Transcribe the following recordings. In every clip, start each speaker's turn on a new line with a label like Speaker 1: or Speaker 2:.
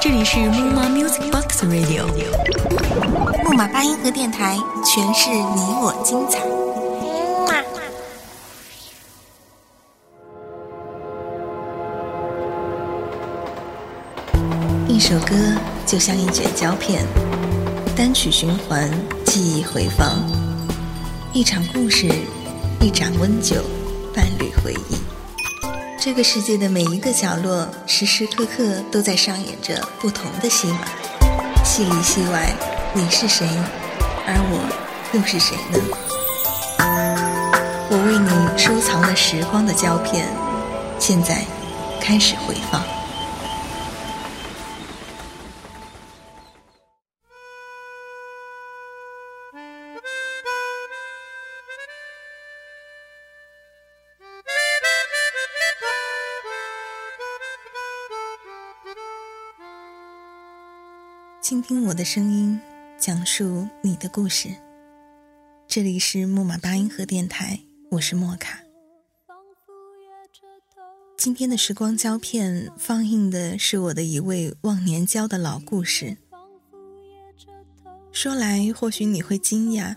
Speaker 1: 这里是木马 Music Box Radio，
Speaker 2: 木马八音盒电台，诠释你我精彩。一首歌就像一卷胶片，单曲循环，记忆回放；一场故事，一盏温酒，伴侣回忆。这个世界的每一个角落，时时刻刻都在上演着不同的戏码。戏里戏外，你是谁，而我又是谁呢？我为你收藏了时光的胶片，现在开始回放。倾听我的声音，讲述你的故事。这里是木马八音盒电台，我是莫卡。今天的时光胶片放映的是我的一位忘年交的老故事。说来或许你会惊讶，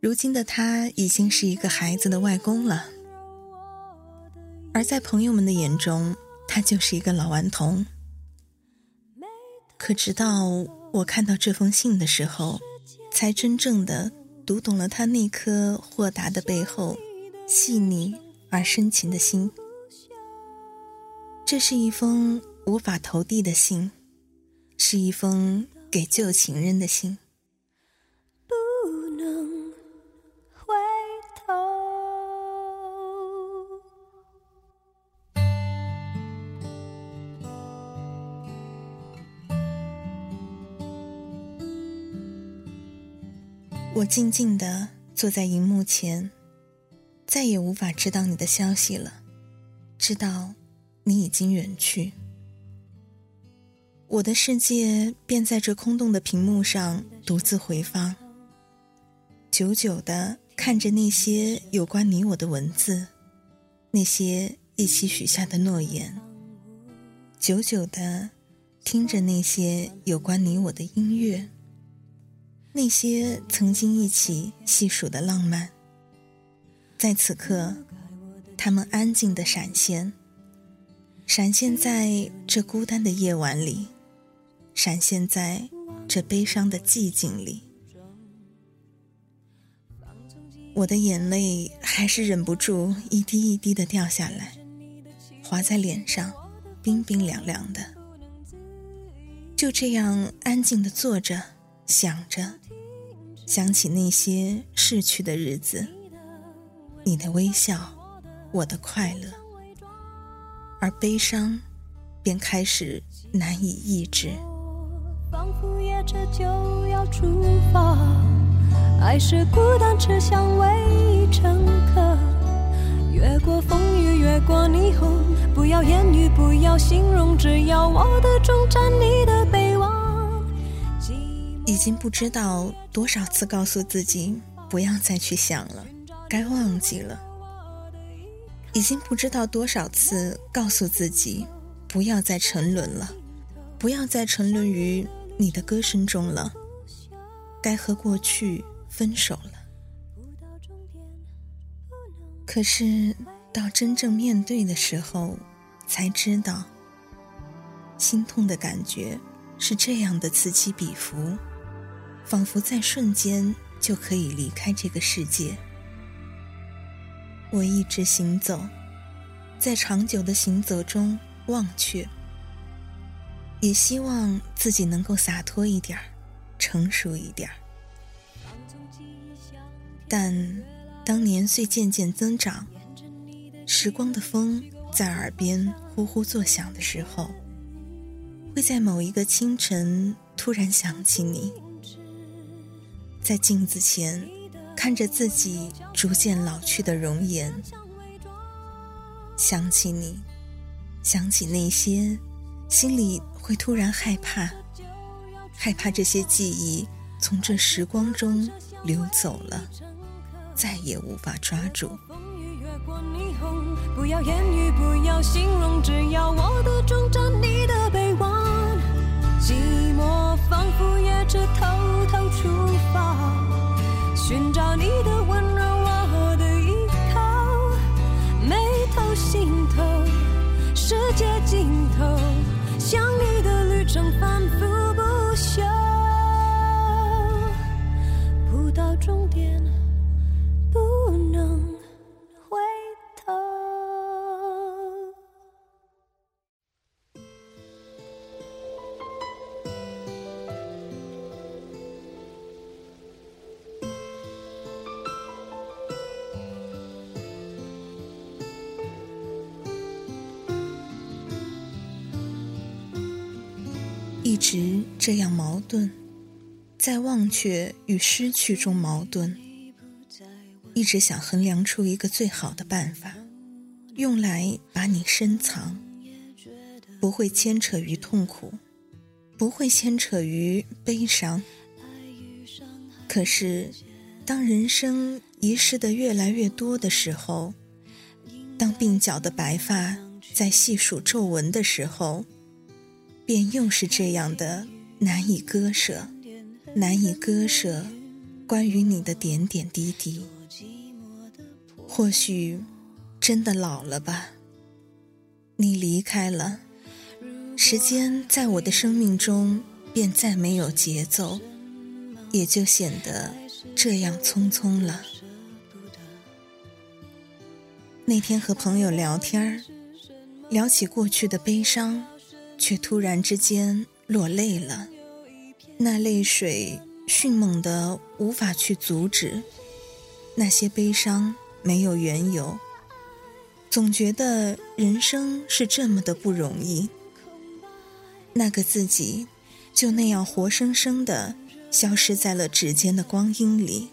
Speaker 2: 如今的他已经是一个孩子的外公了，而在朋友们的眼中，他就是一个老顽童。可直到我看到这封信的时候，才真正的读懂了他那颗豁达的背后细腻而深情的心。这是一封无法投递的信，是一封给旧情人的信。静静地坐在荧幕前，再也无法知道你的消息了，知道你已经远去。我的世界便在这空洞的屏幕上独自回放，久久地看着那些有关你我的文字，那些一起许下的诺言，久久地听着那些有关你我的音乐。那些曾经一起细数的浪漫，在此刻，他们安静的闪现，闪现在这孤单的夜晚里，闪现在这悲伤的寂静里。我的眼泪还是忍不住一滴一滴的掉下来，滑在脸上，冰冰凉凉的。就这样安静的坐着，想着。想起那些逝去的日子，你的微笑，我的快乐，而悲伤便开始难以抑制。仿佛夜车就要出发，爱是孤单车厢唯一乘客。越过风雨，越过霓虹，不要言语，不要形容，只要我的终站，你的背。已经不知道多少次告诉自己不要再去想了，该忘记了。已经不知道多少次告诉自己不要再沉沦了，不要再沉沦于你的歌声中了，该和过去分手了。可是到真正面对的时候，才知道，心痛的感觉是这样的此起彼伏。仿佛在瞬间就可以离开这个世界。我一直行走，在长久的行走中忘却，也希望自己能够洒脱一点儿，成熟一点儿。但当年岁渐渐增长，时光的风在耳边呼呼作响的时候，会在某一个清晨突然想起你。在镜子前，看着自己逐渐老去的容颜，想起你，想起那些，心里会突然害怕，害怕这些记忆从这时光中流走了，再也无法抓住。不要言语，不要
Speaker 3: 要形容，只要我的终站，
Speaker 2: 一直这样矛盾，在忘却与失去中矛盾。一直想衡量出一个最好的办法，用来把你深藏，不会牵扯于痛苦，不会牵扯于悲伤。可是，当人生遗失的越来越多的时候，当鬓角的白发在细数皱纹的时候，便又是这样的难以割舍，难以割舍关于你的点点滴滴。或许真的老了吧。你离开了，时间在我的生命中便再没有节奏，也就显得这样匆匆了。那天和朋友聊天聊起过去的悲伤，却突然之间落泪了。那泪水迅猛的无法去阻止，那些悲伤。没有缘由，总觉得人生是这么的不容易。那个自己就那样活生生的消失在了指尖的光阴里，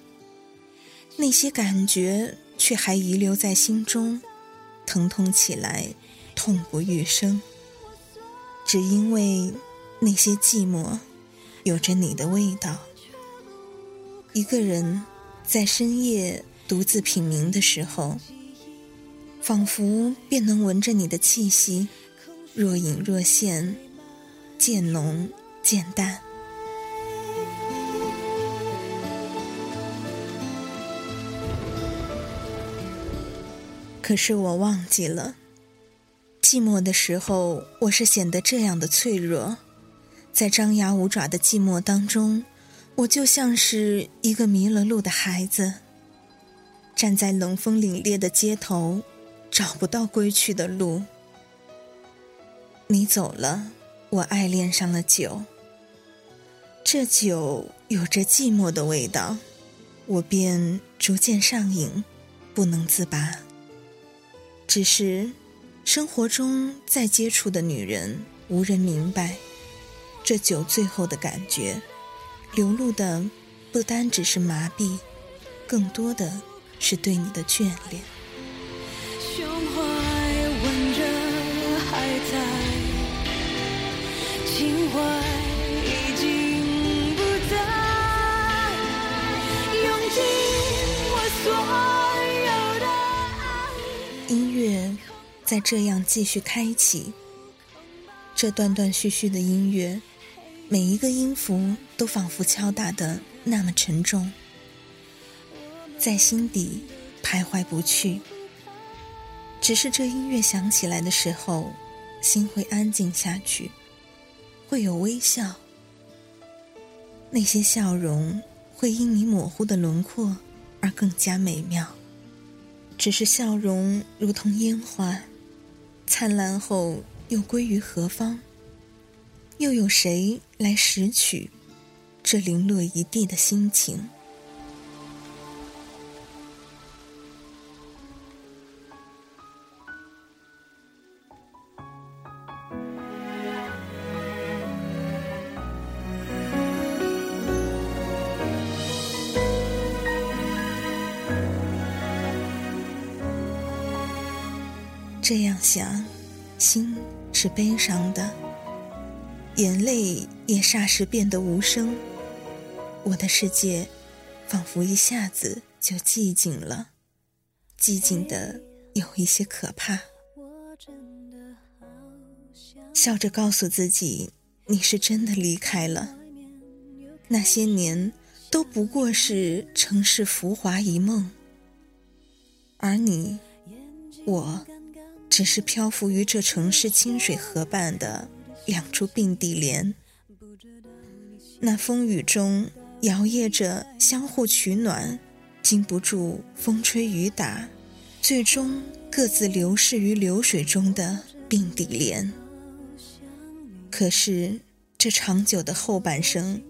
Speaker 2: 那些感觉却还遗留在心中，疼痛起来，痛不欲生。只因为那些寂寞，有着你的味道。一个人在深夜。独自品茗的时候，仿佛便能闻着你的气息，若隐若现，渐浓渐淡。可是我忘记了，寂寞的时候，我是显得这样的脆弱，在张牙舞爪的寂寞当中，我就像是一个迷了路的孩子。站在冷风凛冽的街头，找不到归去的路。你走了，我爱恋上了酒。这酒有着寂寞的味道，我便逐渐上瘾，不能自拔。只是，生活中再接触的女人，无人明白，这酒醉后的感觉，流露的不单只是麻痹，更多的。是对你的眷恋。
Speaker 3: 在
Speaker 2: 这样继续开启，这断断续续的音乐，每一个音符都仿佛敲打的那么沉重。在心底徘徊不去，只是这音乐响起来的时候，心会安静下去，会有微笑。那些笑容会因你模糊的轮廓而更加美妙。只是笑容如同烟花，灿烂后又归于何方？又有谁来拾取这零落一地的心情？这样想，心是悲伤的，眼泪也霎时变得无声。我的世界，仿佛一下子就寂静了，寂静的有一些可怕。笑着告诉自己，你是真的离开了。那些年都不过是城市浮华一梦，而你，我，只是漂浮于这城市清水河畔的两株并蒂莲。那风雨中摇曳着，相互取暖，经不住风吹雨打，最终各自流逝于流水中的并蒂莲。可是这长久的后半生，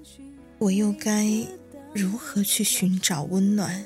Speaker 2: 我又该如何去寻找温暖？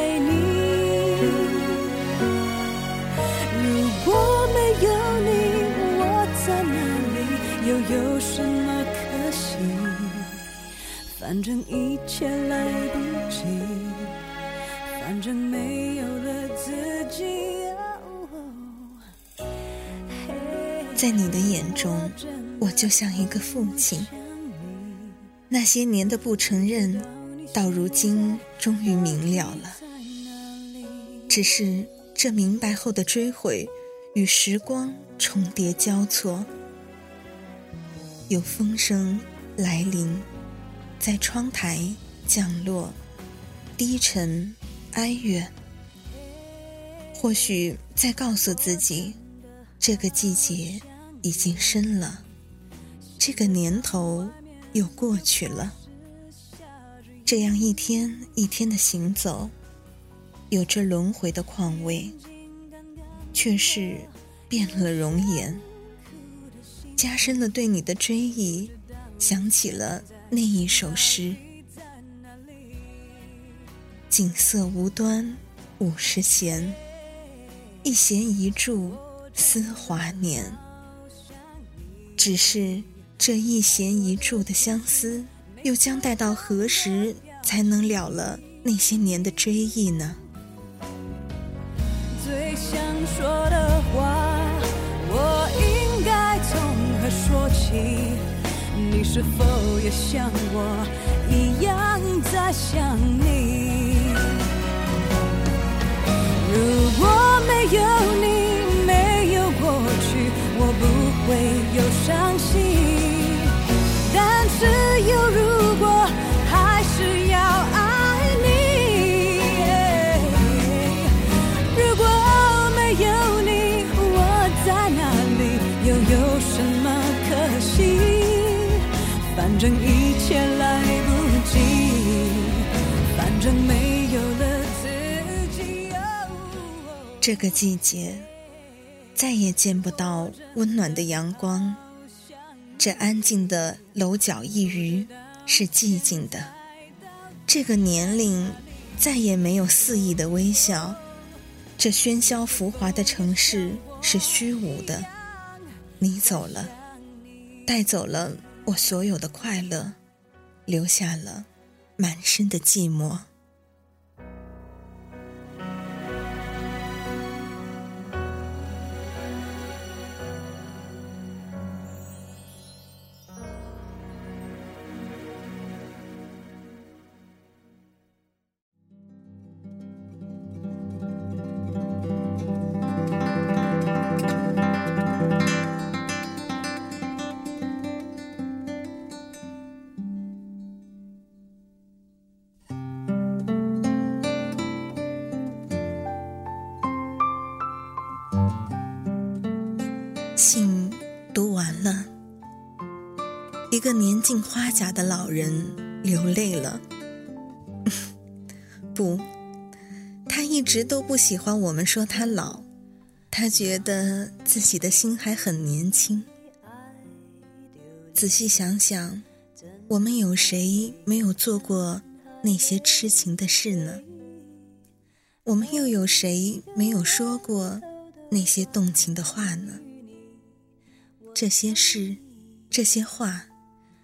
Speaker 3: 有什么可惜？反正一切来不及，反正没有了自己。
Speaker 2: 在你的眼中，我就像一个父亲。那些年的不承认，到如今终于明了了。只是这明白后的追悔，与时光重叠交错，有风声来临。在窗台降落，低沉哀怨。或许在告诉自己，这个季节已经深了，这个年头又过去了。这样一天一天的行走，有着轮回的况味，却是变了容颜，加深了对你的追忆，想起了。那一首诗：景色无端五十弦，一弦一柱思华年。只是这一弦一柱的相思，又将待到何时才能了了那些年的追忆呢？
Speaker 3: 最想说的话，说起？你是否也像我一样在想你？如果没
Speaker 2: 这个季节，再也见不到温暖的阳光。这安静的楼角一隅是寂静的。这个年龄，再也没有肆意的微笑。这喧嚣浮华的城市是虚无的。你走了，带走了。我所有的快乐，留下了满身的寂寞。个年近花甲的老人流泪了。不，他一直都不喜欢我们说他老，他觉得自己的心还很年轻。仔细想想，我们有谁没有做过那些痴情的事呢？我们又有谁没有说过那些动情的话呢？这些事，这些话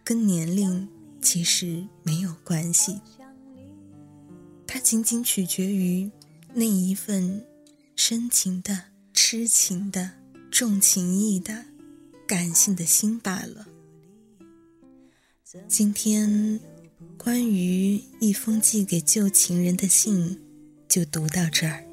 Speaker 2: 跟年龄其实没有关系，它仅仅取决于那一份深情的、痴情的、重情义的、感性的心罢了。今天关于一封寄给旧情人的信，就读到这儿。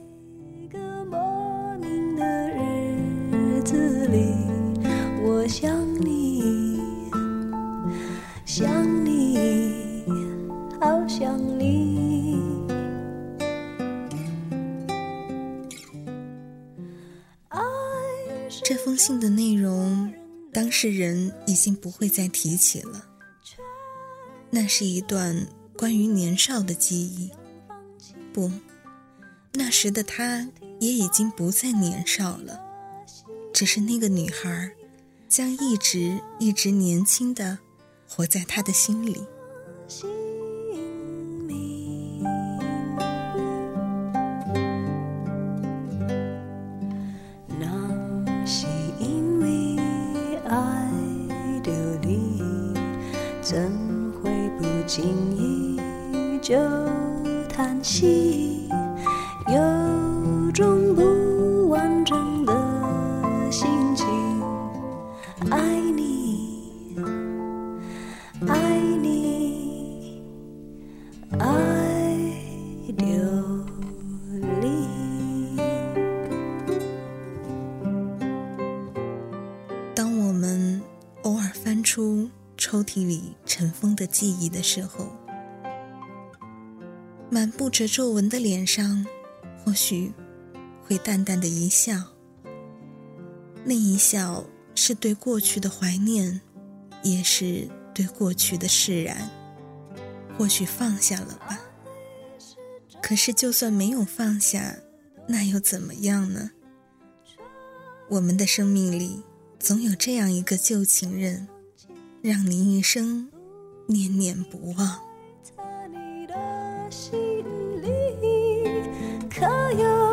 Speaker 2: 信的内容，当事人已经不会再提起了。那是一段关于年少的记忆，不，那时的他也已经不再年少了，只是那个女孩，将一直一直年轻的活在他的心里。
Speaker 3: 经意就叹息？有种不
Speaker 2: 时候，满布着皱纹的脸上，或许会淡淡的一笑。那一笑是对过去的怀念，也是对过去的释然。或许放下了吧。可是，就算没有放下，那又怎么样呢？我们的生命里，总有这样一个旧情人，让你一生念念不忘。在你的心里可有